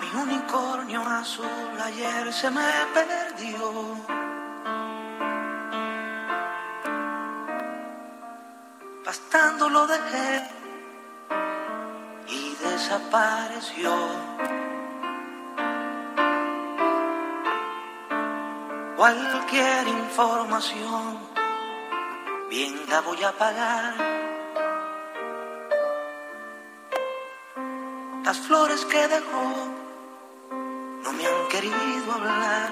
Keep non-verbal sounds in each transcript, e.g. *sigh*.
Mi unicornio azul ayer se me perdió. Bastando lo dejé y desapareció. Cualquier información, bien la voy a pagar. Las flores que dejó no me han querido hablar.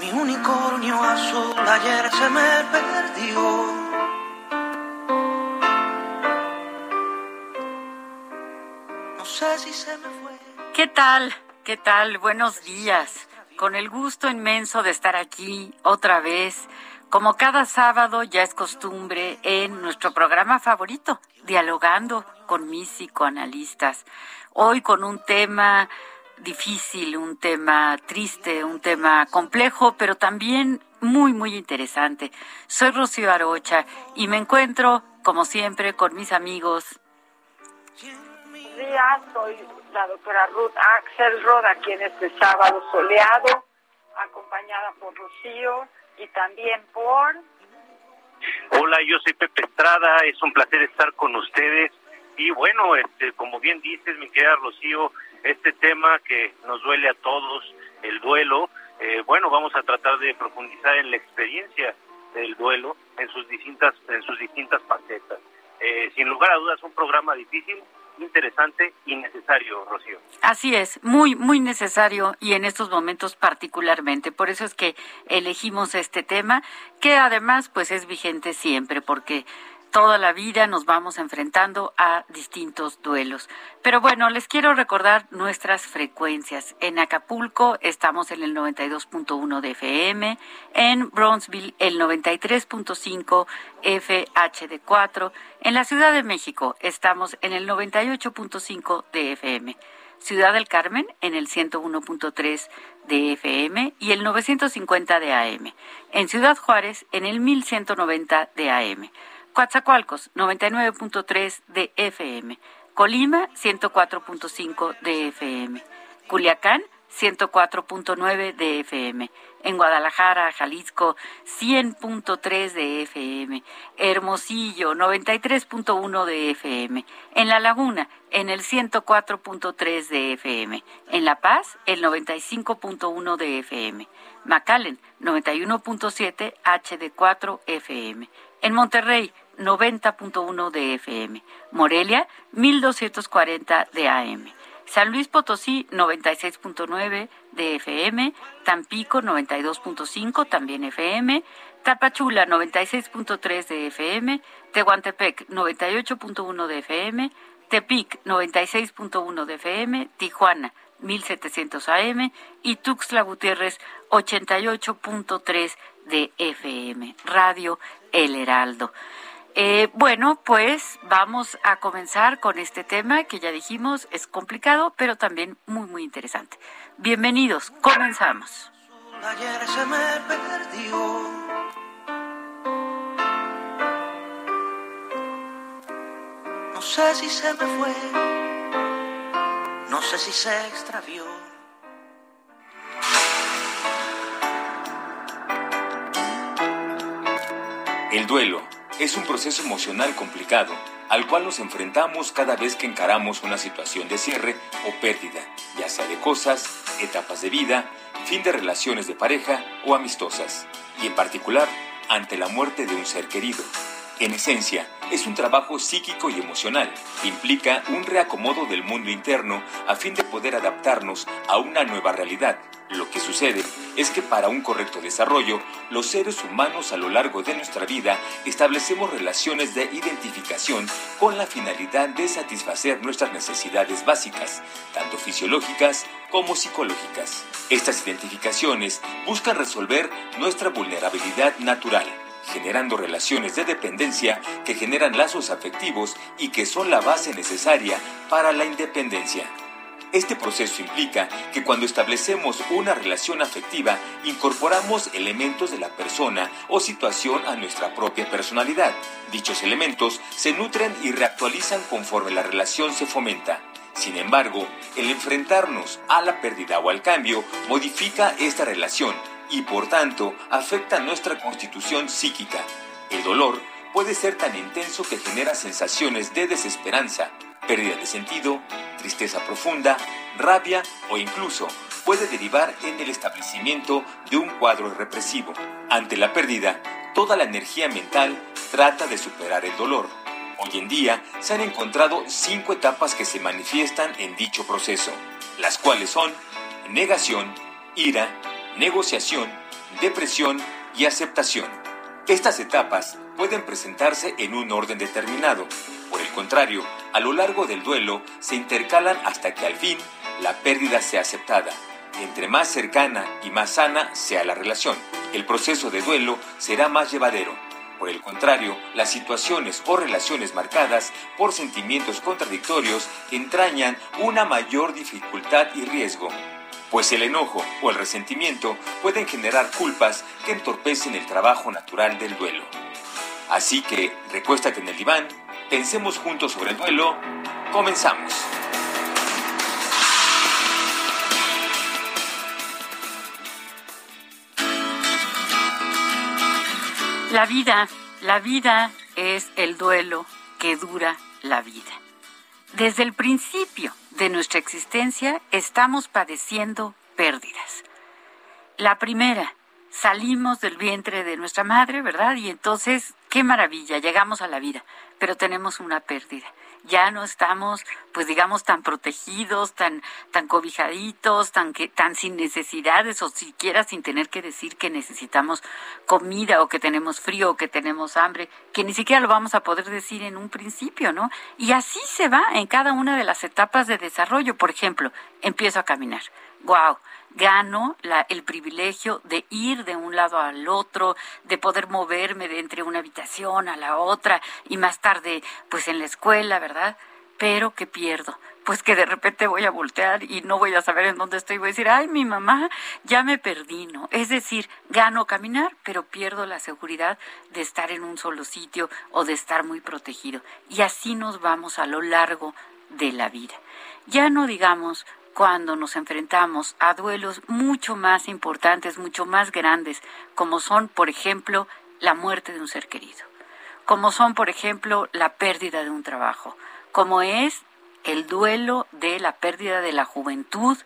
Mi unicornio azul ayer se me perdió. No sé si se me fue. ¿Qué tal? ¿Qué tal? Buenos días. Con el gusto inmenso de estar aquí otra vez. Como cada sábado ya es costumbre en nuestro programa favorito, dialogando con mis psicoanalistas. Hoy con un tema difícil, un tema triste, un tema complejo, pero también muy, muy interesante. Soy Rocío Arocha y me encuentro, como siempre, con mis amigos. Días, soy la doctora Ruth Axelrod aquí en este sábado soleado, acompañada por Rocío y también por... Hola, yo soy Pepe Estrada, es un placer estar con ustedes. Y bueno, este, como bien dices, mi querida Rocío, este tema que nos duele a todos, el duelo, eh, bueno, vamos a tratar de profundizar en la experiencia del duelo en sus distintas, en sus distintas facetas. Eh, sin lugar a dudas, un programa difícil, interesante y necesario, Rocío. Así es, muy, muy necesario y en estos momentos particularmente. Por eso es que elegimos este tema, que además pues es vigente siempre, porque toda la vida nos vamos enfrentando a distintos duelos. Pero bueno, les quiero recordar nuestras frecuencias. En Acapulco estamos en el 92.1 de FM, en Bronzeville el 93.5 FHD4, en la Ciudad de México estamos en el 98.5 de FM. Ciudad del Carmen en el 101.3 de FM y el 950 de AM. En Ciudad Juárez en el 1190 de AM. Coatzacoalcos, 99.3 de FM. Colima, 104.5 de FM. Culiacán, 104.9 de FM. En Guadalajara, Jalisco, 100.3 de FM. Hermosillo, 93.1 de FM. En La Laguna, en el 104.3 de FM. En La Paz, el 95.1 de FM. McAllen, 91.7 HD4 FM. En Monterrey, 90.1 de FM. Morelia, 1240 de AM. San Luis Potosí, 96.9 de FM. Tampico, 92.5, también FM. Tapachula, 96.3 de FM. Tehuantepec, 98.1 de FM. Tepic, 96.1 de FM. Tijuana, 1700 AM. Y Tuxtla Gutiérrez, 88.3 de FM. Radio El Heraldo. Eh, bueno, pues vamos a comenzar con este tema que ya dijimos es complicado, pero también muy, muy interesante. Bienvenidos, comenzamos. Ayer se me perdió. No sé si se me fue, no sé si se extravió. El duelo es un proceso emocional complicado al cual nos enfrentamos cada vez que encaramos una situación de cierre o pérdida, ya sea de cosas, etapas de vida, fin de relaciones de pareja o amistosas, y en particular ante la muerte de un ser querido. En esencia, es un trabajo psíquico y emocional implica un reacomodo del mundo interno a fin de poder adaptarnos a una nueva realidad. Lo que sucede es que para un correcto desarrollo, los seres humanos a lo largo de nuestra vida establecemos relaciones de identificación con la finalidad de satisfacer nuestras necesidades básicas, tanto fisiológicas como psicológicas. Estas identificaciones buscan resolver nuestra vulnerabilidad natural generando relaciones de dependencia que generan lazos afectivos y que son la base necesaria para la independencia. Este proceso implica que cuando establecemos una relación afectiva, incorporamos elementos de la persona o situación a nuestra propia personalidad. Dichos elementos se nutren y reactualizan conforme la relación se fomenta. Sin embargo, el enfrentarnos a la pérdida o al cambio modifica esta relación y por tanto afecta nuestra constitución psíquica. El dolor puede ser tan intenso que genera sensaciones de desesperanza, pérdida de sentido, tristeza profunda, rabia o incluso puede derivar en el establecimiento de un cuadro represivo. Ante la pérdida, toda la energía mental trata de superar el dolor. Hoy en día se han encontrado cinco etapas que se manifiestan en dicho proceso, las cuales son negación, ira, negociación, depresión y aceptación. Estas etapas pueden presentarse en un orden determinado. Por el contrario, a lo largo del duelo se intercalan hasta que al fin la pérdida sea aceptada. Entre más cercana y más sana sea la relación, el proceso de duelo será más llevadero. Por el contrario, las situaciones o relaciones marcadas por sentimientos contradictorios entrañan una mayor dificultad y riesgo pues el enojo o el resentimiento pueden generar culpas que entorpecen el trabajo natural del duelo. Así que recuéstate en el diván, pensemos juntos sobre el duelo, comenzamos. La vida, la vida es el duelo que dura la vida. Desde el principio de nuestra existencia estamos padeciendo pérdidas. La primera, salimos del vientre de nuestra madre, ¿verdad? Y entonces, qué maravilla, llegamos a la vida, pero tenemos una pérdida ya no estamos, pues digamos, tan protegidos, tan, tan cobijaditos, tan, que, tan sin necesidades o siquiera sin tener que decir que necesitamos comida o que tenemos frío o que tenemos hambre, que ni siquiera lo vamos a poder decir en un principio, ¿no? Y así se va en cada una de las etapas de desarrollo. Por ejemplo, empiezo a caminar. ¡Guau! Gano la, el privilegio de ir de un lado al otro, de poder moverme de entre una habitación a la otra y más tarde pues en la escuela, ¿verdad? Pero que pierdo, pues que de repente voy a voltear y no voy a saber en dónde estoy, voy a decir, ay, mi mamá, ya me perdí, ¿no? Es decir, gano caminar, pero pierdo la seguridad de estar en un solo sitio o de estar muy protegido. Y así nos vamos a lo largo de la vida. Ya no digamos cuando nos enfrentamos a duelos mucho más importantes, mucho más grandes, como son, por ejemplo, la muerte de un ser querido, como son, por ejemplo, la pérdida de un trabajo, como es el duelo de la pérdida de la juventud,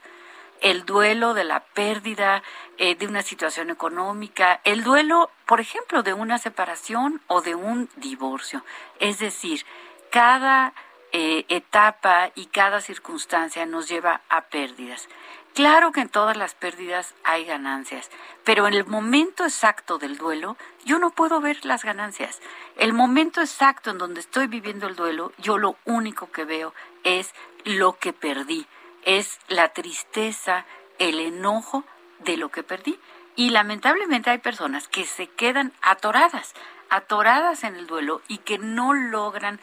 el duelo de la pérdida eh, de una situación económica, el duelo, por ejemplo, de una separación o de un divorcio. Es decir, cada eh, etapa y cada circunstancia nos lleva a pérdidas. Claro que en todas las pérdidas hay ganancias, pero en el momento exacto del duelo yo no puedo ver las ganancias. El momento exacto en donde estoy viviendo el duelo, yo lo único que veo es lo que perdí, es la tristeza, el enojo de lo que perdí. Y lamentablemente hay personas que se quedan atoradas, atoradas en el duelo y que no logran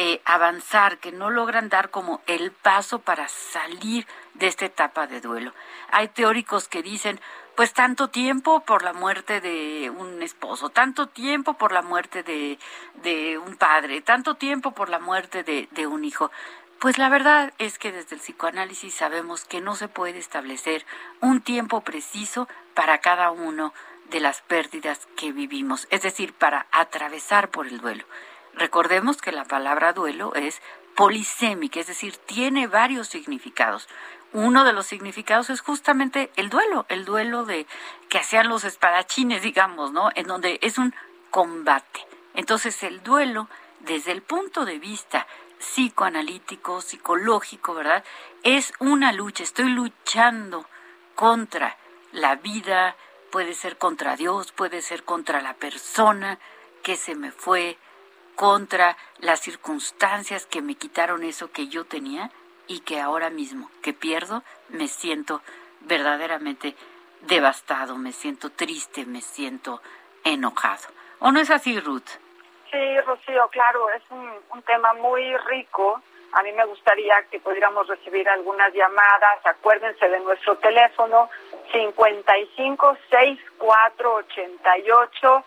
eh, avanzar, que no logran dar como el paso para salir de esta etapa de duelo. Hay teóricos que dicen, pues tanto tiempo por la muerte de un esposo, tanto tiempo por la muerte de, un padre, tanto tiempo por la muerte de, de un hijo. Pues la verdad es que desde el psicoanálisis sabemos que no se puede establecer un tiempo preciso para cada uno de las pérdidas que vivimos, es decir, para atravesar por el duelo. Recordemos que la palabra duelo es polisémica, es decir, tiene varios significados. Uno de los significados es justamente el duelo, el duelo de que hacían los espadachines, digamos, ¿no? En donde es un combate. Entonces, el duelo desde el punto de vista psicoanalítico, psicológico, ¿verdad? Es una lucha, estoy luchando contra la vida, puede ser contra Dios, puede ser contra la persona que se me fue, contra las circunstancias que me quitaron eso que yo tenía y que ahora mismo que pierdo me siento verdaderamente devastado, me siento triste, me siento enojado. ¿O no es así, Ruth? Sí, Rocío, claro, es un, un tema muy rico. A mí me gustaría que pudiéramos recibir algunas llamadas. Acuérdense de nuestro teléfono 55 64 88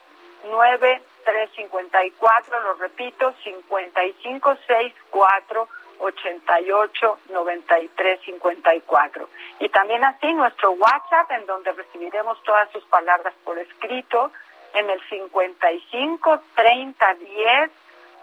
9354. Lo repito, 55 64 88 93 54. Y también así nuestro WhatsApp, en donde recibiremos todas sus palabras por escrito en el 55 30 10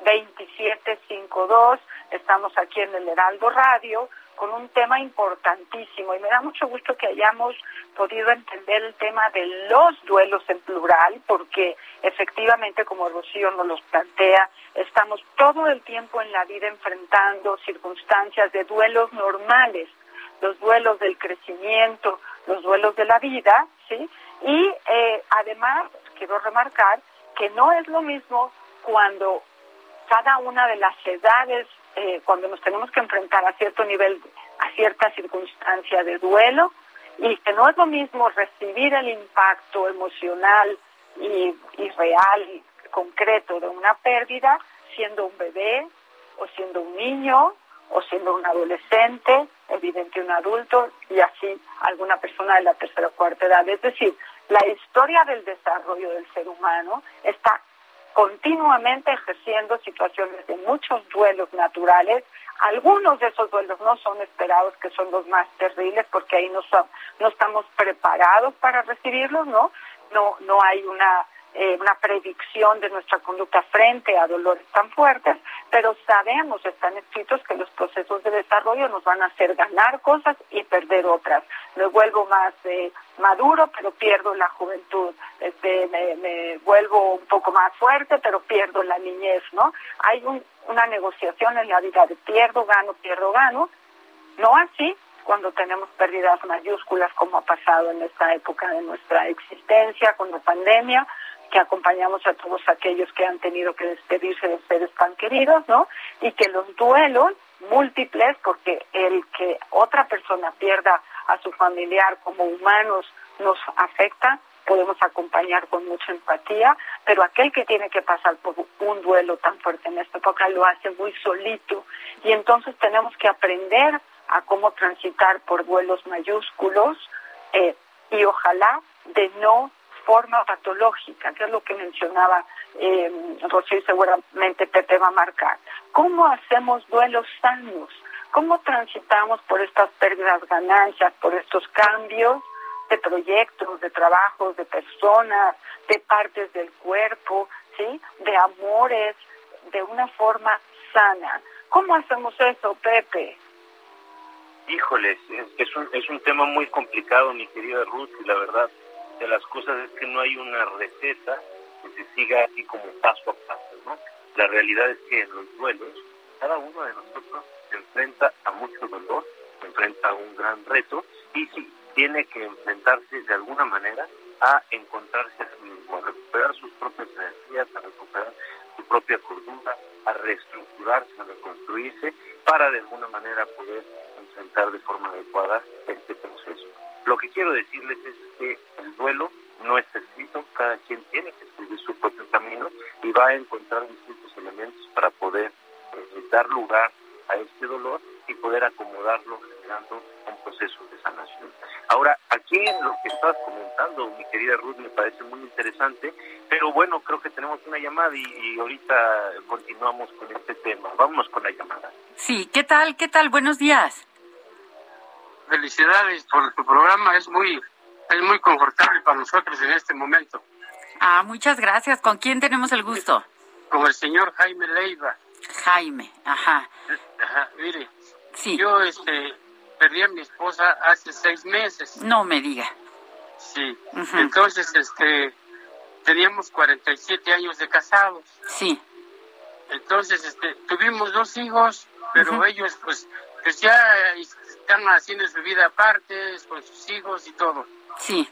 27 52. Estamos aquí en el Heraldo Radio con un tema importantísimo y me da mucho gusto que hayamos podido entender el tema de los duelos en plural porque efectivamente como Rocío nos los plantea estamos todo el tiempo en la vida enfrentando circunstancias de duelos normales los duelos del crecimiento los duelos de la vida sí y eh, además quiero remarcar que no es lo mismo cuando cada una de las edades, eh, cuando nos tenemos que enfrentar a cierto nivel, a cierta circunstancia de duelo, y que no es lo mismo recibir el impacto emocional y, y real y concreto de una pérdida siendo un bebé o siendo un niño o siendo un adolescente, evidente un adulto y así alguna persona de la tercera o cuarta edad. Es decir, la historia del desarrollo del ser humano está continuamente ejerciendo situaciones de muchos duelos naturales. Algunos de esos duelos no son esperados, que son los más terribles, porque ahí no, no estamos preparados para recibirlos, ¿no? No, no hay una eh, una predicción de nuestra conducta frente a dolores tan fuertes, pero sabemos, están escritos, que los procesos de desarrollo nos van a hacer ganar cosas y perder otras. Me vuelvo más eh, maduro, pero pierdo la juventud. Este, me, vuelvo un poco más fuerte, pero pierdo la niñez, ¿no? Hay una negociación en la vida de pierdo, gano, pierdo, gano. No así cuando tenemos pérdidas mayúsculas como ha pasado en esta época de nuestra existencia con la pandemia que acompañamos a todos aquellos que han tenido que despedirse de seres tan queridos, ¿no? Y que los duelos múltiples, porque el que otra persona pierda a su familiar como humanos nos afecta, podemos acompañar con mucha empatía, pero aquel que tiene que pasar por un duelo tan fuerte en esta época lo hace muy solito y entonces tenemos que aprender a cómo transitar por duelos mayúsculos eh, y ojalá de no forma patológica, que es lo que mencionaba eh, Rocío y seguramente Pepe va a marcar. ¿Cómo hacemos duelos sanos? ¿Cómo transitamos por estas pérdidas, ganancias, por estos cambios de proyectos, de trabajos, de personas, de partes del cuerpo, ¿sí? de amores, de una forma sana? ¿Cómo hacemos eso, Pepe? Híjoles, es, un, es un tema muy complicado, mi querida Ruth, y la verdad, de las cosas es que no hay una receta que se siga así como paso a paso, ¿no? La realidad es que en los duelos, cada uno de nosotros se enfrenta a mucho dolor, se enfrenta a un gran reto y sí, tiene que enfrentarse de alguna manera a encontrarse a sí mismo, a recuperar sus propias energías, a recuperar su propia cordura, a reestructurarse, a reconstruirse, para de alguna manera poder enfrentar de forma adecuada este proceso. Lo que quiero decirles es que el duelo no está escrito, cada quien tiene que escribir su propio camino y va a encontrar distintos elementos para poder eh, dar lugar a este dolor y poder acomodarlo generando un proceso de sanación. Ahora, aquí lo que estás comentando, mi querida Ruth, me parece muy interesante, pero bueno, creo que tenemos una llamada y, y ahorita continuamos con este tema. Vámonos con la llamada. Sí, ¿qué tal? ¿Qué tal? Buenos días felicidades por tu programa, es muy es muy confortable para nosotros en este momento. Ah, muchas gracias. ¿Con quién tenemos el gusto? Con el señor Jaime Leiva. Jaime, ajá. Ajá, mire. Sí. Yo este, perdí a mi esposa hace seis meses. No me diga. Sí. Entonces, este, teníamos 47 años de casados. Sí. Entonces, este, tuvimos dos hijos, pero ellos, pues, pues ya están haciendo su vida aparte, con sus hijos y todo. Sí.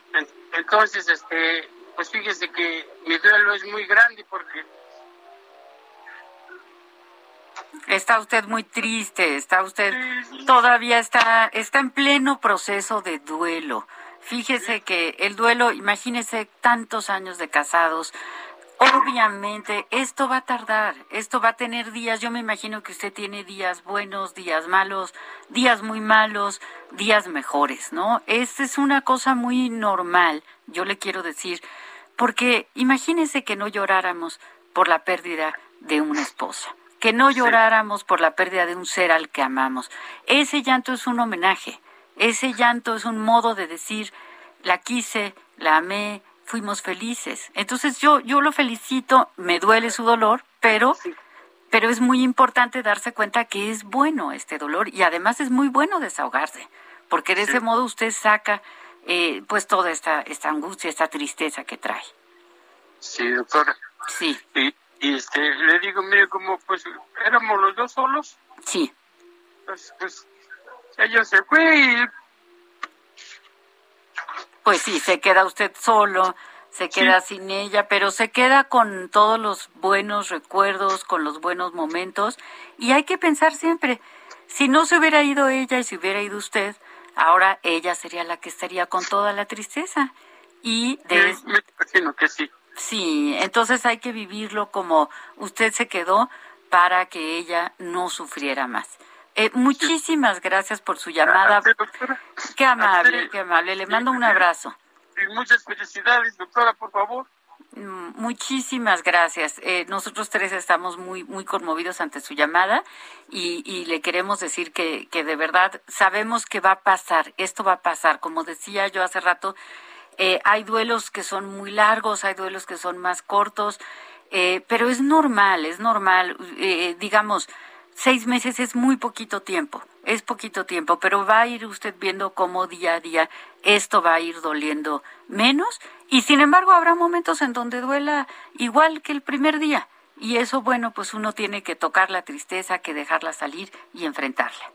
Entonces, este, pues fíjese que mi duelo es muy grande porque Está usted muy triste, está usted todavía está está en pleno proceso de duelo. Fíjese que el duelo, imagínese tantos años de casados, Obviamente, esto va a tardar, esto va a tener días, yo me imagino que usted tiene días buenos, días malos, días muy malos, días mejores, ¿no? Esta es una cosa muy normal, yo le quiero decir, porque imagínese que no lloráramos por la pérdida de una esposa, que no lloráramos por la pérdida de un ser al que amamos. Ese llanto es un homenaje, ese llanto es un modo de decir, la quise, la amé, fuimos felices. Entonces yo, yo lo felicito, me duele su dolor, pero, pero es muy importante darse cuenta que es bueno este dolor y además es muy bueno desahogarse, porque de ese modo usted saca eh, pues toda esta, esta angustia, esta tristeza que trae. Sí, doctora. Sí. Y, este, le digo, mire, como pues éramos los dos solos. Sí. Pues, pues ella se fue y pues sí, se queda usted solo, se queda sin ella, pero se queda con todos los buenos recuerdos, con los buenos momentos. Y hay que pensar siempre, si no se hubiera ido ella y se hubiera ido usted, ahora ella sería la que estaría con toda la tristeza. Y de... que sí. Sí, entonces hay que vivirlo como usted se quedó para que ella no sufriera más. Eh, muchísimas gracias por su llamada. Qué amable, qué amable. Le mando un abrazo. Y muchas felicidades, doctora, por favor. Mm, muchísimas gracias. Eh, nosotros tres estamos muy, muy conmovidos ante su llamada y, y le queremos decir que, que, de verdad sabemos que va a pasar, esto va a pasar. Como decía yo hace rato, eh, hay duelos que son muy largos, hay duelos que son más cortos, eh, pero es normal, es normal. Eh, digamos, seis meses es muy poquito tiempo, es poquito tiempo, pero va a ir usted viendo cómo día a día esto va a ir doliendo menos y sin embargo habrá momentos en donde duela igual que el primer día y eso bueno pues uno tiene que tocar la tristeza, que dejarla salir y enfrentarla.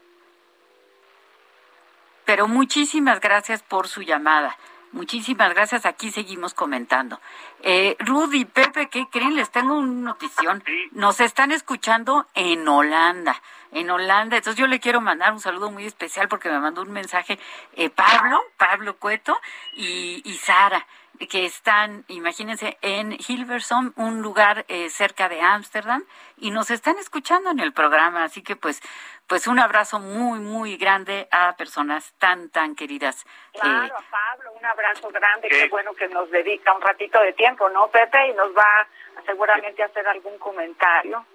Pero muchísimas gracias por su llamada. Muchísimas gracias. Aquí seguimos comentando. Eh, Rudy, Pepe, ¿qué creen? Les tengo una notición. Nos están escuchando en Holanda. En Holanda. Entonces yo le quiero mandar un saludo muy especial porque me mandó un mensaje eh, Pablo, Pablo Cueto y, y Sara que están, imagínense, en Hilversum, un lugar eh, cerca de Ámsterdam, y nos están escuchando en el programa. Así que, pues, pues un abrazo muy, muy grande a personas tan, tan queridas. Claro, a Pablo, un abrazo grande. Qué bueno que nos dedica un ratito de tiempo, ¿no, Pepe? Y nos va seguramente a hacer algún comentario.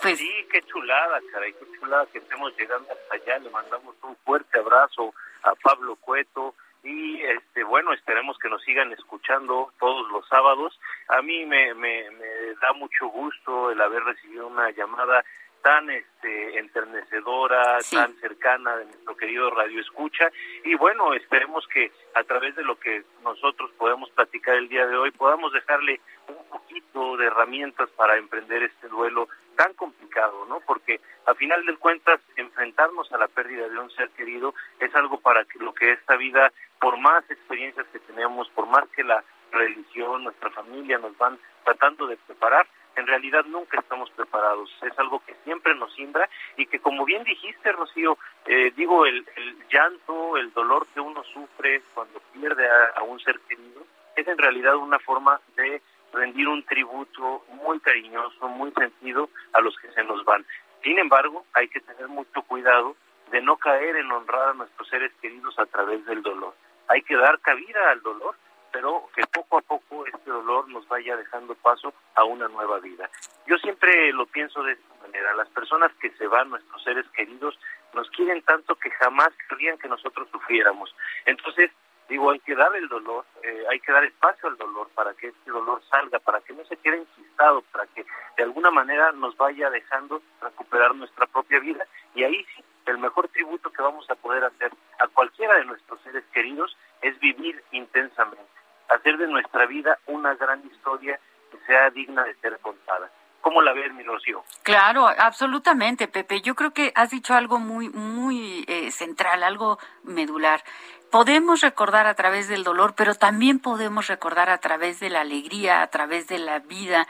Pues sí, qué chulada, caray, qué chulada que estemos llegando hasta allá. Le mandamos un fuerte abrazo a Pablo Cueto, y este bueno esperemos que nos sigan escuchando todos los sábados a mí me, me, me da mucho gusto el haber recibido una llamada tan este enternecedora, tan cercana de nuestro querido Radio Escucha y bueno, esperemos que a través de lo que nosotros podemos platicar el día de hoy podamos dejarle un poquito de herramientas para emprender este duelo tan complicado, ¿no? Porque a final de cuentas enfrentarnos a la pérdida de un ser querido es algo para que lo que esta vida, por más experiencias que tenemos, por más que la religión, nuestra familia nos van tratando de preparar, en realidad nunca estamos preparados. Es algo que siempre nos simbra y que, como bien dijiste, Rocío, eh, digo, el, llanto, el dolor que uno sufre cuando pierde a, un ser querido, es en realidad una forma de rendir un tributo muy cariñoso, muy sentido a los que se nos van. Sin embargo, hay que tener mucho cuidado de no caer en honrar a nuestros seres queridos a través del dolor. Hay que dar cabida al dolor pero que poco a poco este dolor nos vaya dejando paso a una nueva vida. Yo siempre lo pienso de esta manera, las personas que se van, nuestros seres queridos, nos quieren tanto que jamás querían que nosotros sufriéramos. Entonces, digo, hay que dar el dolor, eh, hay que dar espacio al dolor para que este dolor salga, para que no se quede enquistado, para que de alguna manera nos vaya dejando recuperar nuestra propia vida. Y ahí sí, el mejor tributo que vamos a poder hacer a cualquiera de nuestros seres queridos es vivir intensamente, hacer de nuestra vida una gran historia que sea digna de ser contada. ¿Cómo la ves, mi Rocío? Claro, absolutamente, Pepe. Yo creo que has dicho algo muy, muy eh, central, algo medular. Podemos recordar a través del dolor, pero también podemos recordar a través de la alegría, a través de la vida,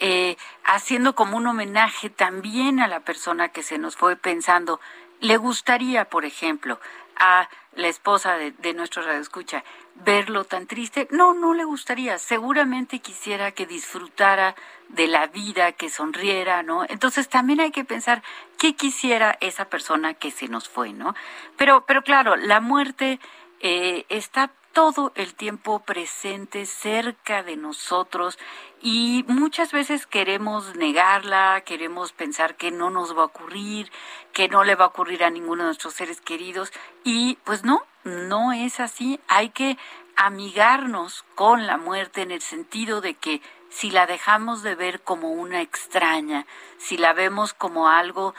eh, haciendo como un homenaje también a la persona que se nos fue pensando. ¿Le gustaría, por ejemplo, a la esposa de, de nuestro radioescucha verlo tan triste? No, no le gustaría. Seguramente quisiera que disfrutara de la vida, que sonriera, ¿no? Entonces también hay que pensar qué quisiera esa persona que se nos fue, ¿no? Pero, pero claro, la muerte eh, está todo el tiempo presente cerca de nosotros y muchas veces queremos negarla, queremos pensar que no nos va a ocurrir, que no le va a ocurrir a ninguno de nuestros seres queridos y pues no, no es así. Hay que amigarnos con la muerte en el sentido de que si la dejamos de ver como una extraña, si la vemos como algo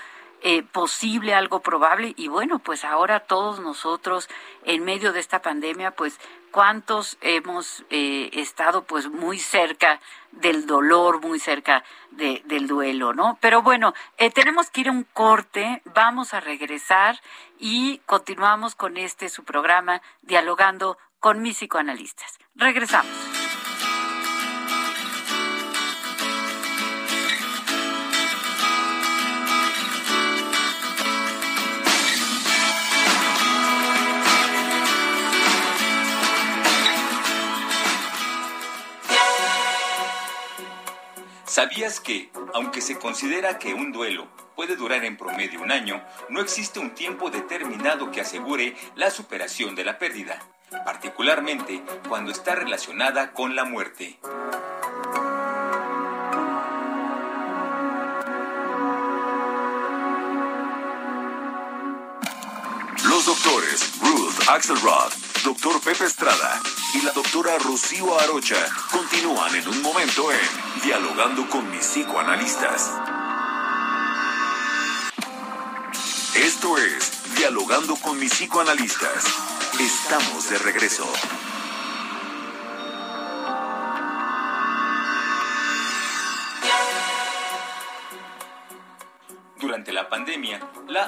eh, posible, algo probable. Y bueno, pues ahora todos nosotros en medio de esta pandemia, pues cuántos hemos eh, estado pues muy cerca del dolor, muy cerca del duelo, ¿no? Pero bueno, eh, tenemos que ir a un corte, vamos a regresar y continuamos con este su programa, dialogando con mis psicoanalistas. Regresamos. ¿Sabías que, aunque se considera que un duelo puede durar en promedio un año, no existe un tiempo determinado que asegure la superación de la pérdida, particularmente cuando está relacionada con la muerte? Los doctores Ruth Axelrod, doctor Pepe Estrada y la doctora Rocío Arocha continúan en un momento en Dialogando con mis psicoanalistas. Esto es Dialogando con mis psicoanalistas. Estamos de regreso.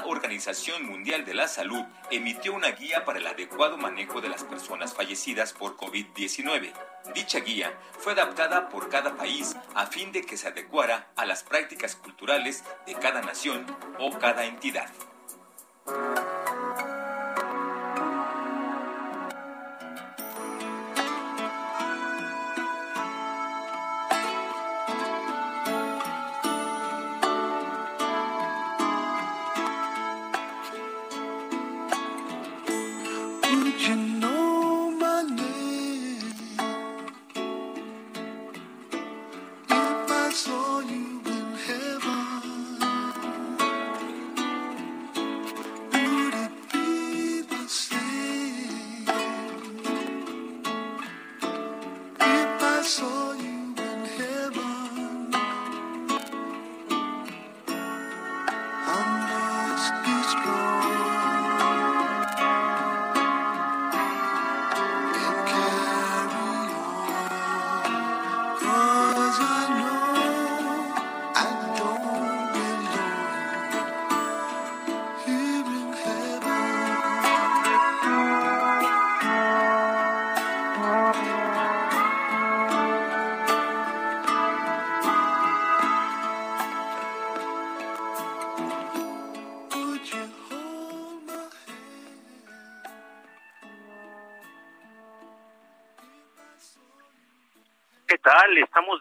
Organización Mundial de la Salud emitió una guía para el adecuado manejo de las personas fallecidas por COVID-19. Dicha guía fue adaptada por cada país a fin de que se adecuara a las prácticas culturales de cada nación o cada entidad.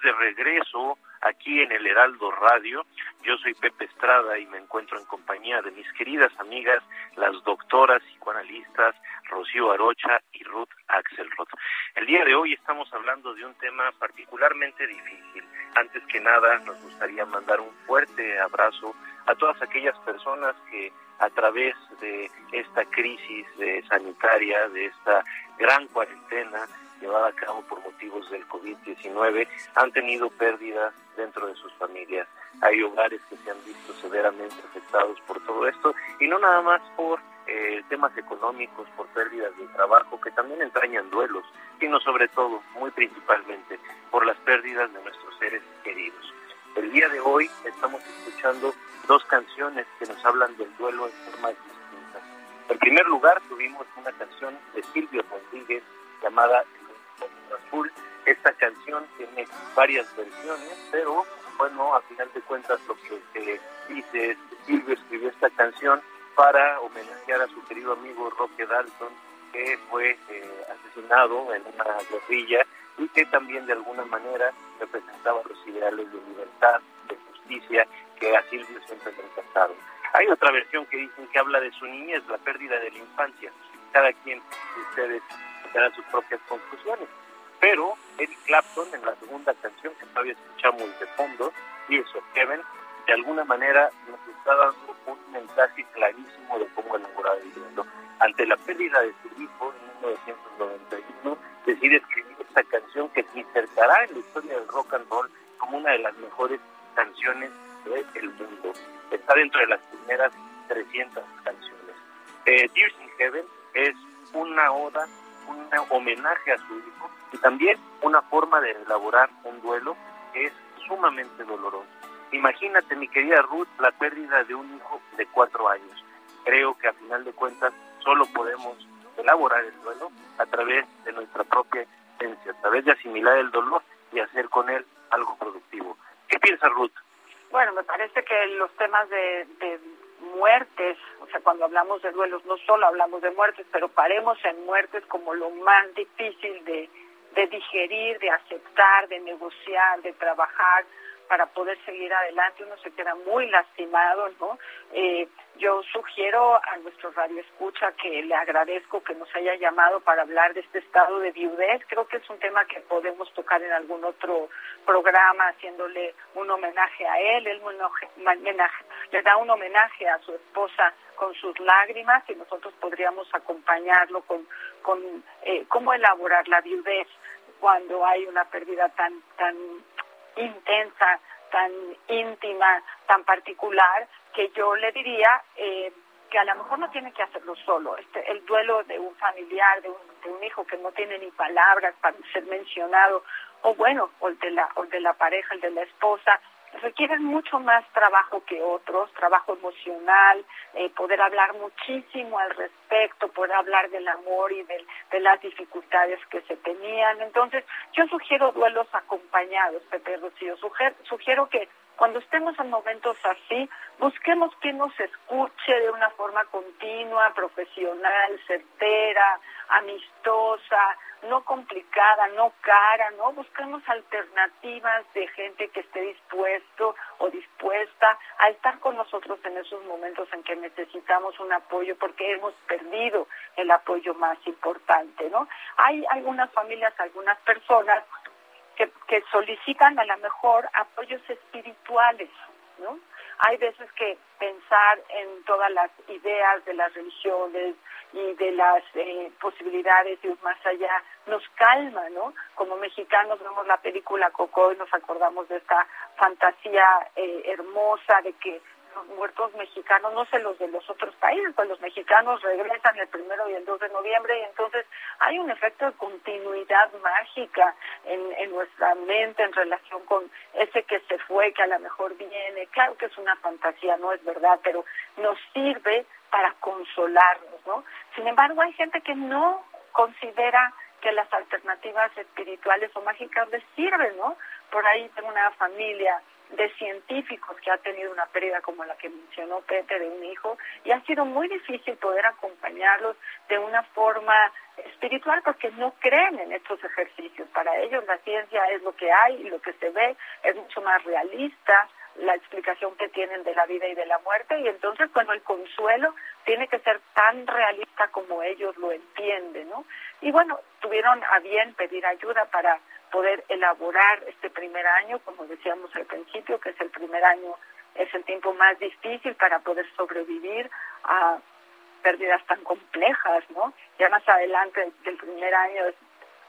De regreso aquí en el Heraldo Radio. Yo soy Pepe Estrada y me encuentro en compañía de mis queridas amigas, las doctoras psicoanalistas Rocío Arocha y Ruth Axelrod. El día de hoy estamos hablando de un tema particularmente difícil. Antes que nada, nos gustaría mandar un fuerte abrazo a todas aquellas personas que a través de esta crisis sanitaria, de esta gran cuarentena llevada a cabo por motivos del COVID-19, han tenido pérdidas dentro de sus familias. Hay hogares que se han visto severamente afectados por todo esto y no nada más por eh, temas económicos, por pérdidas de trabajo, que también entrañan duelos, sino sobre todo, muy principalmente, por las pérdidas de nuestros seres queridos. El día de hoy estamos escuchando dos canciones que nos hablan del duelo en formas distintas. En primer lugar, tuvimos una canción de Silvio Rodríguez llamada Azul. Esta canción tiene varias versiones, pero bueno, a final de cuentas lo que se dice Silvio escribió esta canción para homenajear a su querido amigo Roque Dalton, que fue eh, asesinado en una guerrilla y que también de alguna manera representaba los ideales de libertad, de justicia, que a Silvio siempre le encantaron. Hay otra versión que dicen que habla de su niñez, la pérdida de la infancia. Cada quien de ustedes tendrá sus propias conclusiones. Pero Eric Clapton, en la segunda canción que todavía escuchamos de fondo, Tears of Kevin, de alguna manera nos está dando un mensaje clarísimo de cómo elaborar el duelo. Ante la pérdida de su hijo en 1991, decide escribir esta canción que se insertará en la historia del rock and roll como una de las mejores canciones del mundo. Está dentro de las primeras 300 canciones. Eh, Tears in Heaven es una oda, un homenaje a su hijo y también una forma de elaborar un duelo que es sumamente doloroso. Imagínate, mi querida Ruth, la pérdida de un hijo de cuatro años. Creo que a final de cuentas solo podemos elaborar el duelo a través de nuestra propia existencia, a través de asimilar el dolor y hacer con él algo productivo. ¿Qué piensa Ruth? Bueno, me parece que los temas de, de muertes, o sea, cuando hablamos de duelos, no solo hablamos de muertes, pero paremos en muertes como lo más difícil de, de digerir, de aceptar, de negociar, de trabajar, para poder seguir adelante, uno se queda muy lastimado, ¿no? Eh, yo sugiero a nuestro radio escucha que le agradezco que nos haya llamado para hablar de este estado de viudez. Creo que es un tema que podemos tocar en algún otro programa haciéndole un homenaje a él. Él le da un homenaje a su esposa con sus lágrimas y nosotros podríamos acompañarlo con, con eh, cómo elaborar la viudez cuando hay una pérdida tan tan intensa, tan íntima, tan particular, que yo le diría eh, que a lo mejor no tiene que hacerlo solo. Este, el duelo de un familiar, de un, de un hijo que no tiene ni palabras para ser mencionado, o bueno, o el de la, o el de la pareja, el de la esposa, requieren mucho más trabajo que otros, trabajo emocional, eh, poder hablar muchísimo al respecto, poder hablar del amor y de, de las dificultades que se tenían. Entonces, yo sugiero duelos acompañados, Pepe Rocío. Sugiero, sugiero que cuando estemos en momentos así, busquemos que nos escuche de una forma continua, profesional, certera, amistosa, no complicada, no cara, ¿no? Busquemos alternativas de gente que esté dispuesto o dispuesta a estar con nosotros en esos momentos en que necesitamos un apoyo porque hemos perdido el apoyo más importante, ¿no? Hay algunas familias, algunas personas que, que solicitan a lo mejor apoyos espirituales, ¿no? Hay veces que pensar en todas las ideas de las religiones y de las eh, posibilidades de ir más allá nos calma, ¿no? Como mexicanos vemos la película Coco y nos acordamos de esta fantasía eh, hermosa de que los muertos mexicanos, no sé los de los otros países, pues los mexicanos regresan el primero y el 2 de noviembre y entonces hay un efecto de continuidad mágica en, en nuestra mente en relación con ese que se fue, que a lo mejor viene. Claro que es una fantasía, no es verdad, pero nos sirve para consolarnos, ¿no? Sin embargo, hay gente que no considera que las alternativas espirituales o mágicas les sirven, ¿no? Por ahí tengo una familia de científicos que ha tenido una pérdida como la que mencionó Pepe de un hijo y ha sido muy difícil poder acompañarlos de una forma espiritual porque no creen en estos ejercicios. Para ellos la ciencia es lo que hay y lo que se ve es mucho más realista la explicación que tienen de la vida y de la muerte y entonces bueno el consuelo tiene que ser tan realista como ellos lo entienden, ¿no? Y bueno, tuvieron a bien pedir ayuda para poder elaborar este primer año, como decíamos al principio, que es el primer año, es el tiempo más difícil para poder sobrevivir a pérdidas tan complejas, ¿no? Ya más adelante del primer año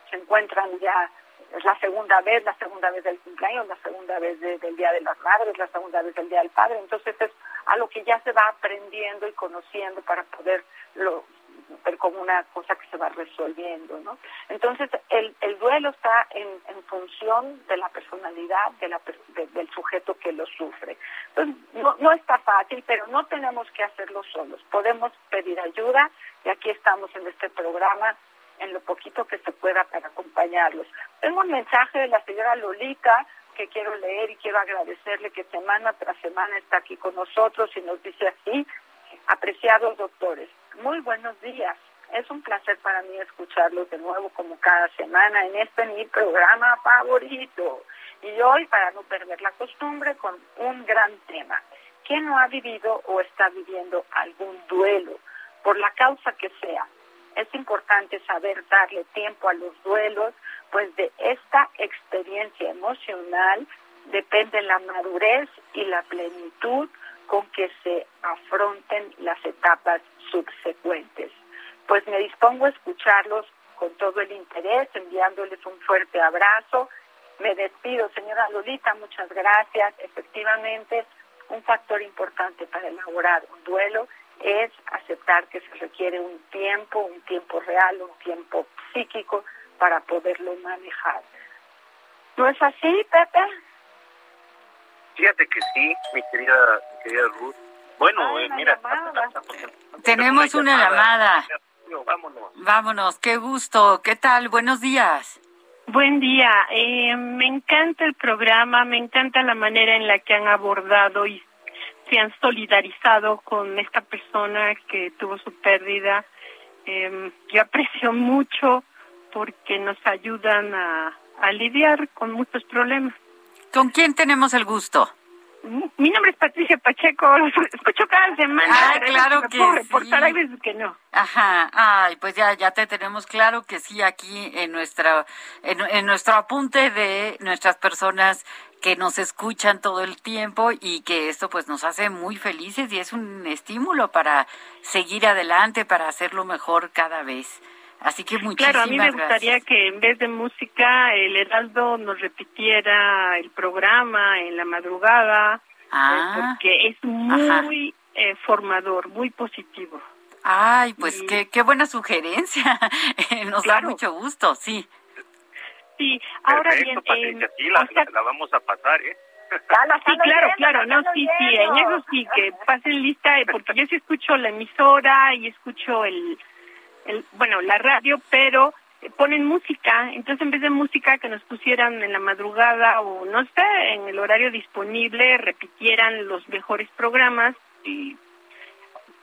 se encuentran ya es la segunda vez, la segunda vez del cumpleaños, la segunda vez del Día de las Madres, la segunda vez del Día del Padre. Entonces es algo que ya se va aprendiendo y conociendo para ver como una cosa que se va resolviendo, ¿no? Entonces el, el duelo está en, en función de la personalidad de la, del sujeto que lo sufre. Entonces no, no está fácil, pero no tenemos que hacerlo solos. Podemos pedir ayuda y aquí estamos en este programa en lo poquito que se pueda para acompañarlos. Tengo un mensaje de la señora Lolita que quiero leer y quiero agradecerle que semana tras semana está aquí con nosotros y nos dice así, apreciados doctores, muy buenos días. Es un placer para mí escucharlos de nuevo como cada semana en este mi programa favorito. Y hoy, para no perder la costumbre, con un gran tema. ¿Quién no ha vivido o está viviendo algún duelo, por la causa que sea? es importante saber darle tiempo a los duelos, pues de esta experiencia emocional depende la madurez y la plenitud con que se afronten las etapas subsecuentes. Pues me dispongo a escucharlos con todo el interés, enviándoles un fuerte abrazo. Me despido, señora Lolita, muchas gracias. Efectivamente, un factor importante para elaborar un duelo es aceptar que se requiere un tiempo, un tiempo real, un tiempo psíquico para poderlo manejar. ¿No es así, Pepe? Fíjate que sí, mi querida, querida Ruth. Bueno, eh, mira, tenemos una llamada. Vámonos. Vámonos, qué gusto. ¿Qué tal? Buenos días. Buen día. Eh, me encanta el programa, me encanta la manera en la que han abordado y se han solidarizado con esta persona que tuvo su pérdida. Eh, yo aprecio mucho porque nos ayudan a, a lidiar con muchos problemas. ¿Con quién tenemos el gusto? Mi nombre es Patricia Pacheco, *laughs* escucho cada semana. Ah, claro que, puedo reportar, hay veces que no. Ajá, ay, pues ya, ya te tenemos claro que sí aquí en nuestra, en, en nuestro apunte de nuestras personas que nos escuchan todo el tiempo y que esto pues nos hace muy felices y es un estímulo para seguir adelante, para hacerlo mejor cada vez. Así que muchísimas Claro, a mí me gustaría que en vez de música el Heraldo nos repitiera el programa en la madrugada, eh, ah, porque es muy eh, formador, muy positivo. Ay, pues qué, qué buena sugerencia. *laughs* nos da mucho gusto, sí. Sí, ahora Perfecto, bien, Patricia, eh, sí, la, o sea, la vamos a pasar, ¿eh? La Sí, claro, claro, la no, sí, sí, en eso sí, que pasen lista, eh, porque yo sí escucho la emisora y escucho el, el bueno, la radio, pero ponen música, entonces en vez de música que nos pusieran en la madrugada o no sé, en el horario disponible, repitieran los mejores programas y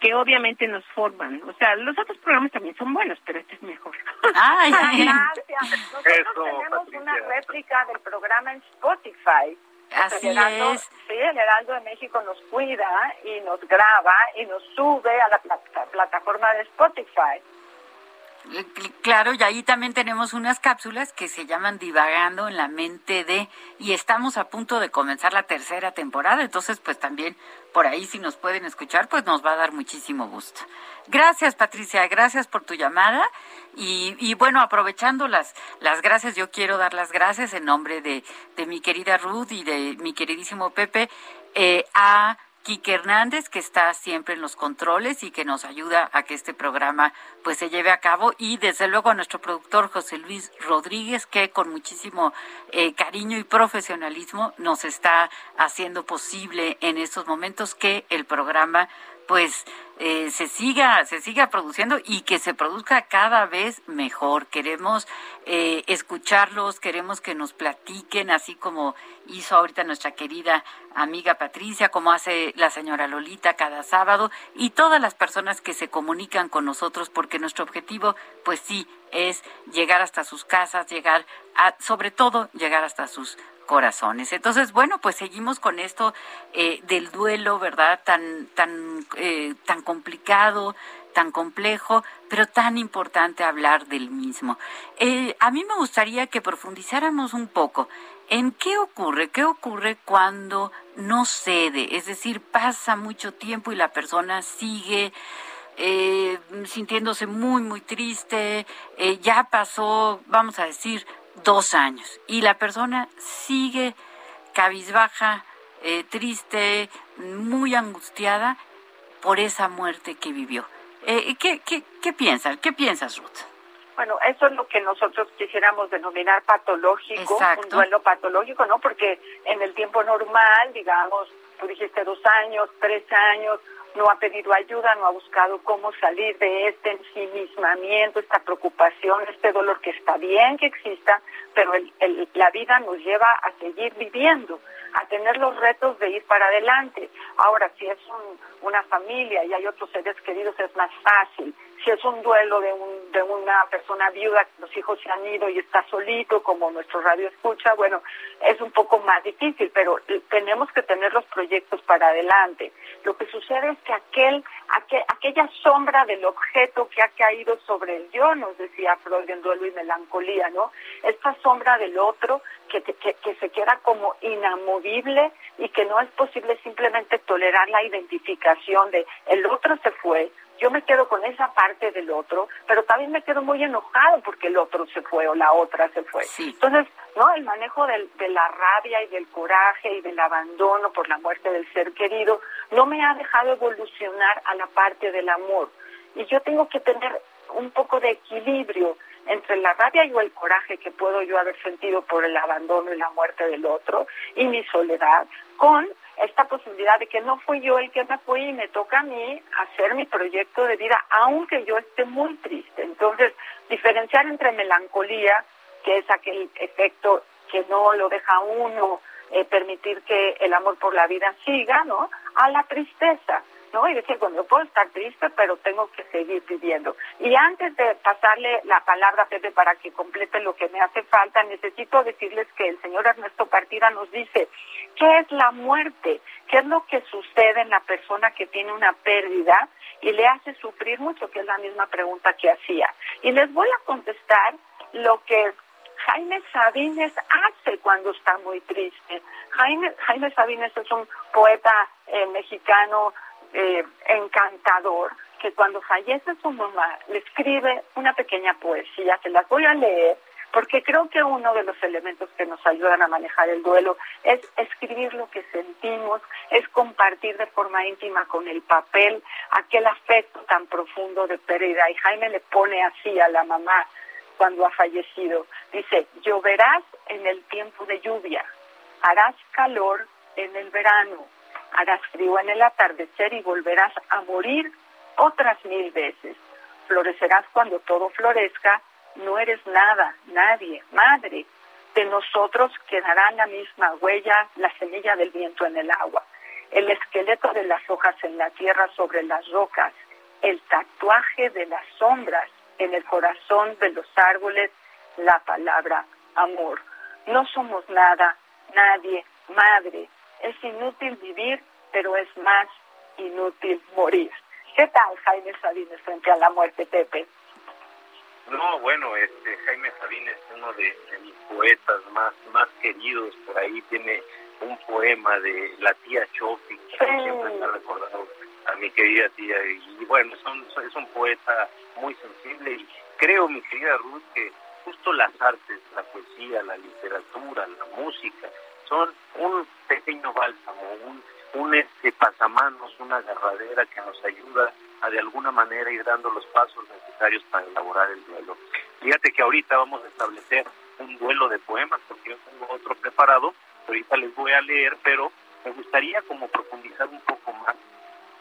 que obviamente nos forman. O sea, los otros programas también son buenos, pero este es mejor. Ay, *laughs* Gracias. Nosotros Eso, tenemos Patricia. una réplica del programa en Spotify. así el Heraldo, es. Sí, el Heraldo de México nos cuida y nos graba y nos sube a la plata- plataforma de Spotify. Cl- Claro, y ahí también tenemos unas cápsulas que se llaman Divagando en la mente de, y estamos a punto de comenzar la tercera temporada, entonces pues también por ahí si nos pueden escuchar, pues nos va a dar muchísimo gusto. Gracias Patricia, gracias por tu llamada y, y bueno, aprovechando las, las gracias, yo quiero dar las gracias en nombre de, de mi querida Ruth y de mi queridísimo Pepe eh, a Quique Hernández, que está siempre en los controles y que nos ayuda a que este programa pues se lleve a cabo. Y desde luego a nuestro productor José Luis Rodríguez, que con muchísimo eh, cariño y profesionalismo nos está haciendo posible en estos momentos que el programa pues eh, se siga se siga produciendo y que se produzca cada vez mejor. Queremos eh, escucharlos queremos que nos platiquen así como hizo ahorita nuestra querida amiga Patricia como hace la señora Lolita cada sábado y todas las personas que se comunican con nosotros porque nuestro objetivo pues sí es llegar hasta sus casas llegar a sobre todo llegar hasta sus corazones. Entonces, bueno, pues seguimos con esto eh, del duelo, ¿verdad? Tan, tan, eh, tan complicado, tan complejo, pero tan importante hablar del mismo. Eh, a mí me gustaría que profundizáramos un poco en qué ocurre, qué ocurre cuando no cede, es decir, pasa mucho tiempo y la persona sigue sintiéndose muy, muy triste, ya pasó, vamos a decir, dos años y la persona sigue cabizbaja, eh, triste, muy angustiada por esa muerte que vivió. Eh, ¿qué, qué, qué piensas? ¿Qué piensas, Ruth? Bueno, eso es lo que nosotros quisiéramos denominar patológico, un duelo patológico, ¿no? Porque en el tiempo normal, digamos, tú dijiste dos años, tres años, no ha pedido ayuda, no ha buscado cómo salir de este ensimismamiento, esta preocupación, este dolor que está bien que exista, pero la vida nos lleva a seguir viviendo, a tener los retos de ir para adelante. Ahora, si es una familia y hay otros seres queridos, es más fácil si es un duelo de, un, de una persona viuda, los hijos se han ido y está solito, como nuestro radio escucha, bueno, es un poco más difícil, pero tenemos que tener los proyectos para adelante. Lo que sucede es que aquel, aquella sombra del objeto que ha caído sobre el yo, nos decía Freud en duelo y melancolía, ¿no? Esta sombra del otro que, que, que se queda como inamovible y que no es posible simplemente tolerar la identificación de el otro se fue, yo me quedo con esa parte del otro, pero también me quedo muy enojado porque el otro se fue o la otra se fue. Entonces, ¿no? El manejo del, de la rabia y del coraje y del abandono por la muerte del ser querido no me ha dejado evolucionar a la parte del amor. Y yo tengo que tener un poco de equilibrio entre la rabia y el coraje que puedo yo haber sentido por el abandono y la muerte del otro y mi soledad con esta posibilidad de que no fui yo el que me fui y me toca a mí hacer mi proyecto de vida, aunque yo esté muy triste. Entonces, diferenciar entre melancolía, que es aquel efecto que no lo deja uno eh, permitir que el amor por la vida siga, ¿no? A la tristeza. ¿No? Y decir, bueno, yo puedo estar triste, pero tengo que seguir viviendo. Y antes de pasarle la palabra a Pepe para que complete lo que me hace falta, necesito decirles que el señor Ernesto Partida nos dice, ¿qué es la muerte? ¿Qué es lo que sucede en la persona que tiene una pérdida y le hace sufrir mucho? Que es la misma pregunta que hacía. Y les voy a contestar lo que Jaime Sabines hace cuando está muy triste. Jaime, Jaime Sabines es un poeta eh, mexicano eh, encantador que cuando fallece su mamá le escribe una pequeña poesía, se las voy a leer porque creo que uno de los elementos que nos ayudan a manejar el duelo es escribir lo que sentimos, es compartir de forma íntima con el papel aquel afecto tan profundo de pérdida. Y Jaime le pone así a la mamá cuando ha fallecido. Dice, lloverás en el tiempo de lluvia, harás calor en el verano, harás frío en el atardecer y volverás a morir otras mil veces. Florecerás cuando todo florezca, no eres nada, nadie, madre. De nosotros quedará la misma huella, la semilla del viento en el agua, el esqueleto de las hojas en la tierra sobre las rocas, el tatuaje de las sombras en el corazón de los árboles, la palabra amor. No somos nada, nadie, madre, es inútil vivir, pero es más inútil morir. ¿Qué tal Jaime Sabines frente a la muerte, Pepe? No, bueno, este Jaime Sabines es uno de, mis poetas más más queridos. Por ahí tiene un poema de la tía Chofi, que siempre me ha recordado a mi querida tía. Y bueno, es un poeta muy sensible y creo, mi querida Ruth, que justo las artes, la poesía, la literatura, la música, son un pequeño bálsamo, un, este pasamanos, una agarradera que nos ayuda a de alguna manera ir dando los pasos necesarios para elaborar el duelo. Fíjate que ahorita vamos a establecer un duelo de poemas, porque yo tengo otro preparado, ahorita les voy a leer, pero me gustaría como profundizar un poco más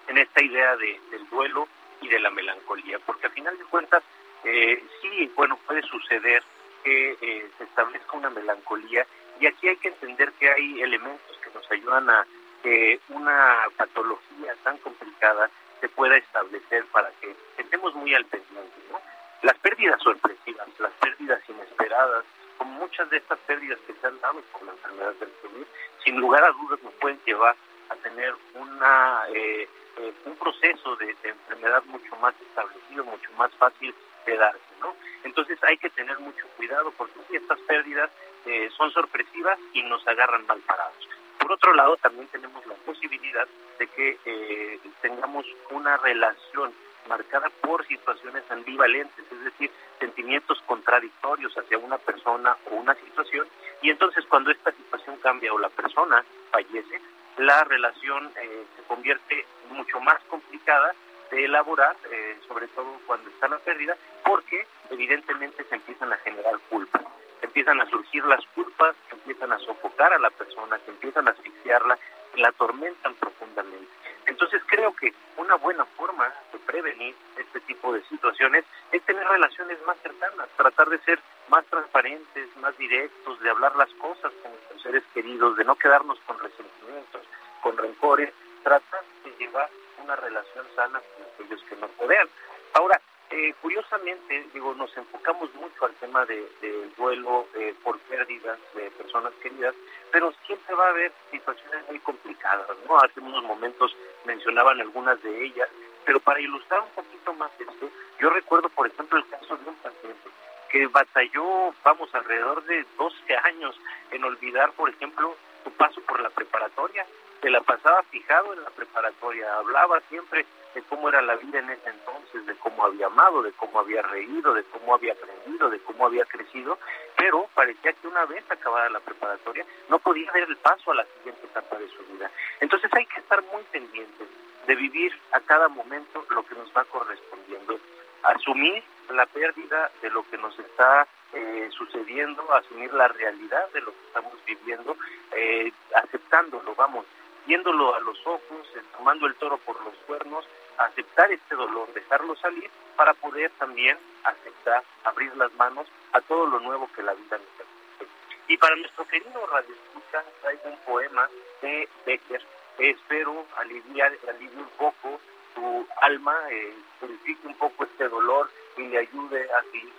en esta idea de, del duelo y de la melancolía, porque al final de cuentas, eh, sí, bueno, puede suceder que eh, se establezca una melancolía y aquí hay que entender que hay elementos que nos ayudan a que una patología tan complicada se pueda establecer para que estemos muy al pendiente. ¿no? Las pérdidas sorpresivas, las pérdidas inesperadas, como muchas de estas pérdidas que se han dado por la enfermedad del COVID, sin lugar a dudas nos pueden llevar a tener una eh, eh, un proceso de, enfermedad mucho más establecido, mucho más fácil de darse, ¿no? Entonces hay que tener mucho cuidado porque estas pérdidas eh, son sorpresivas y nos agarran mal parados. Por otro lado, también tenemos la posibilidad de que eh, tengamos una relación marcada por situaciones ambivalentes, es decir, sentimientos contradictorios hacia una persona o una situación, y entonces cuando esta situación cambia o la persona fallece, la relación eh, se convierte mucho más complicada de elaborar, eh, sobre todo cuando está la pérdida, porque evidentemente se empiezan a generar culpas, empiezan a surgir las culpas, empiezan a sofocar a la persona, se empiezan a asfixiarla, la atormentan profundamente. Entonces creo que una buena forma de prevenir este tipo de situaciones es tener relaciones más cercanas, tratar de ser más transparentes, más directos, de hablar las cosas con nuestros seres queridos, de no quedarnos con resentimientos, con rencores, tratar de llevar una relación sana con aquellos que no podean. Ahora, eh, curiosamente, digo, nos enfocamos mucho al tema del de duelo eh, por pérdidas de personas queridas, pero siempre va a haber situaciones muy complicadas, ¿no? Hace unos momentos mencionaban algunas de ellas, pero para ilustrar un poquito más esto, yo recuerdo, por ejemplo, el caso de un paciente que batalló, vamos, alrededor de 12 años en olvidar, por ejemplo, su paso por la preparatoria se la pasaba fijado en la preparatoria, hablaba siempre de cómo era la vida en ese entonces, de cómo había amado, de cómo había reído, de cómo había aprendido, de cómo había crecido, pero parecía que una vez acabada la preparatoria no podía dar el paso a la siguiente etapa de su vida. Entonces hay que estar muy pendientes de vivir a cada momento lo que nos va correspondiendo, asumir la pérdida de lo que nos está eh, sucediendo, asumir la realidad de lo que estamos viviendo, eh, aceptándolo, vamos, viéndolo a los ojos, eh, tomando el toro por los cuernos, aceptar este dolor, dejarlo salir para poder también aceptar, abrir las manos a todo lo nuevo que la vida nos permite. Y para nuestro querido Radio Escucha, traigo un poema de Becker que espero aliviar, alivie un poco su alma, eh, purifique un poco este dolor y le ayude a seguir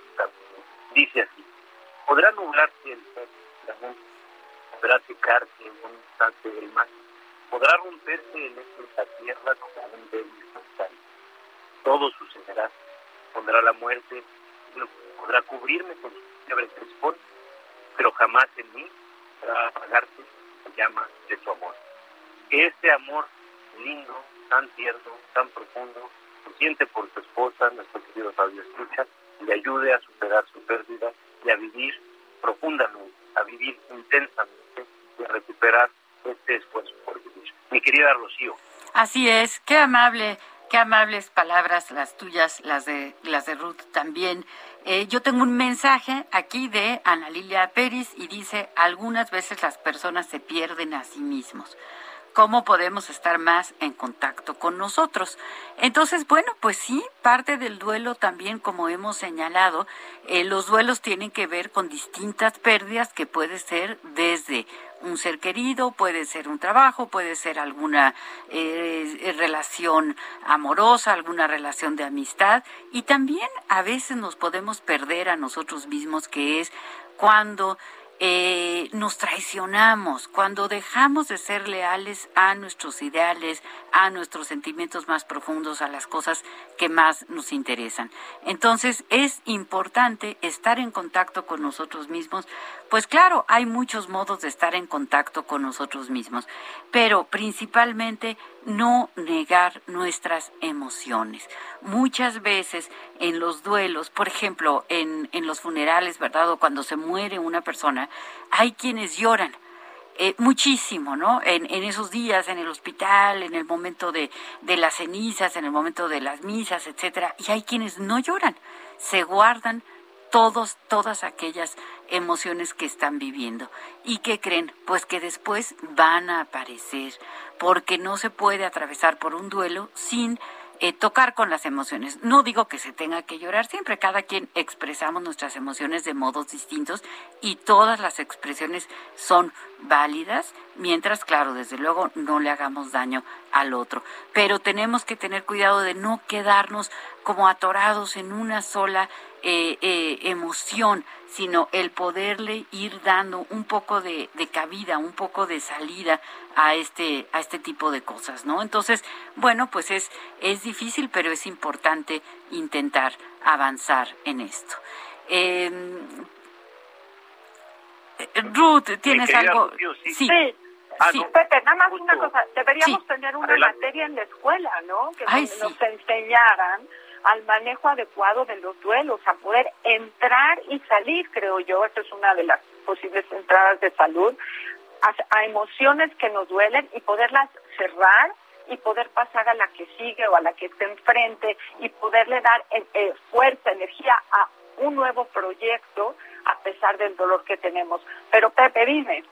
Dice así, podrá nublarse el la podrá secarse en un instante del mar, podrá romperse en esta tierra como un débil. Todo sucederá. Pondrá la muerte, podrá cubrirme con su crespón, pero jamás en mí podrá apagarse la llama de su amor. Que este amor lindo, tan tierno, tan profundo, lo siente por su esposa, nuestro querido Fabio Escucha, le ayude a superar su pérdida y a vivir profundamente, a vivir intensamente y a recuperar este esfuerzo. Mi querida Rocío. Así es, qué amable, qué amables palabras las tuyas, las de las de Ruth también. Eh, yo tengo un mensaje aquí de Ana Lilia Pérez y dice, algunas veces las personas se pierden a sí mismos cómo podemos estar más en contacto con nosotros. Entonces, bueno, pues sí, parte del duelo también, como hemos señalado, eh, los duelos tienen que ver con distintas pérdidas que puede ser desde un ser querido, puede ser un trabajo, puede ser alguna eh, relación amorosa, alguna relación de amistad y también a veces nos podemos perder a nosotros mismos, que es cuando eh, nos traicionamos, cuando dejamos de ser leales a nuestros ideales, a nuestros sentimientos más profundos, a las cosas que más nos interesan. Entonces es importante estar en contacto con nosotros mismos, pues claro, hay muchos modos de estar en contacto con nosotros mismos, pero principalmente no negar nuestras emociones. Muchas veces en los duelos, por ejemplo, en, en los funerales, ¿verdad? O cuando se muere una persona, hay quienes lloran. Eh, muchísimo, ¿no? En, en, esos días, en el hospital, en el momento de, de las cenizas, en el momento de las misas, etcétera, y hay quienes no lloran, se guardan todos, todas aquellas emociones que están viviendo. ¿Y qué creen? Pues que después van a aparecer, porque no se puede atravesar por un duelo sin eh, tocar con las emociones. No digo que se tenga que llorar siempre, cada quien expresamos nuestras emociones de modos distintos y todas las expresiones son válidas, mientras, claro, desde luego no le hagamos daño al otro. Pero tenemos que tener cuidado de no quedarnos como atorados en una sola eh, eh, emoción, sino el poderle ir dando un poco de, de, cabida, un poco de salida a este, a este tipo de cosas, ¿no? Entonces, bueno, pues es, es difícil, pero es importante intentar avanzar en esto. Em, Ruth, ¿tienes algo? sí. Ah, Pepe, nada más una cosa, deberíamos tener una materia en la escuela, ¿no? Que nos, enseñaran al manejo adecuado de los duelos, a poder entrar y salir, creo yo, esa es una de las posibles entradas de salud, a, emociones que nos duelen y poderlas cerrar y poder pasar a la que sigue o a la que está enfrente y poderle dar eh, eh, fuerza, energía a un nuevo proyecto a pesar del dolor que tenemos. Pero Pepe, dime.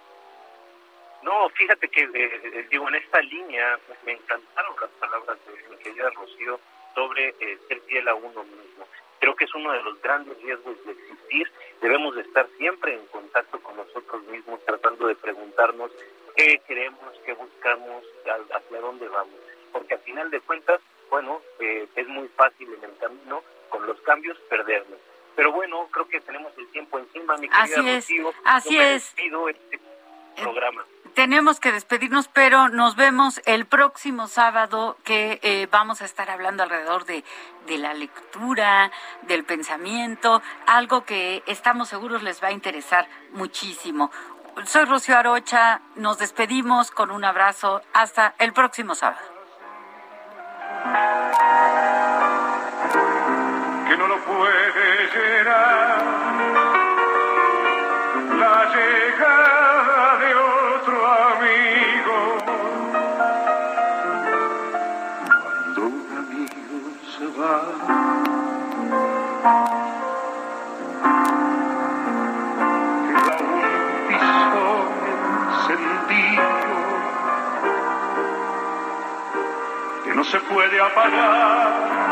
No, fíjate que, eh, eh, digo, en esta línea me encantaron las palabras de mi querida Rocío sobre eh, ser fiel a uno mismo. Creo que es uno de los grandes riesgos de existir. Debemos de estar siempre en contacto con nosotros mismos, tratando de preguntarnos qué queremos, qué buscamos, hacia dónde vamos. Porque al final de cuentas, bueno, es muy fácil en el camino, con los cambios, perdernos. Pero bueno, creo que tenemos el tiempo encima, mi querida Así es, así es. este programa tenemos que despedirnos, pero nos vemos el próximo sábado que eh, vamos a estar hablando alrededor de, de la lectura, del pensamiento, algo que estamos seguros les va a interesar muchísimo. Soy Rocío Arocha, nos despedimos con un abrazo hasta el próximo sábado. No se puede apagar.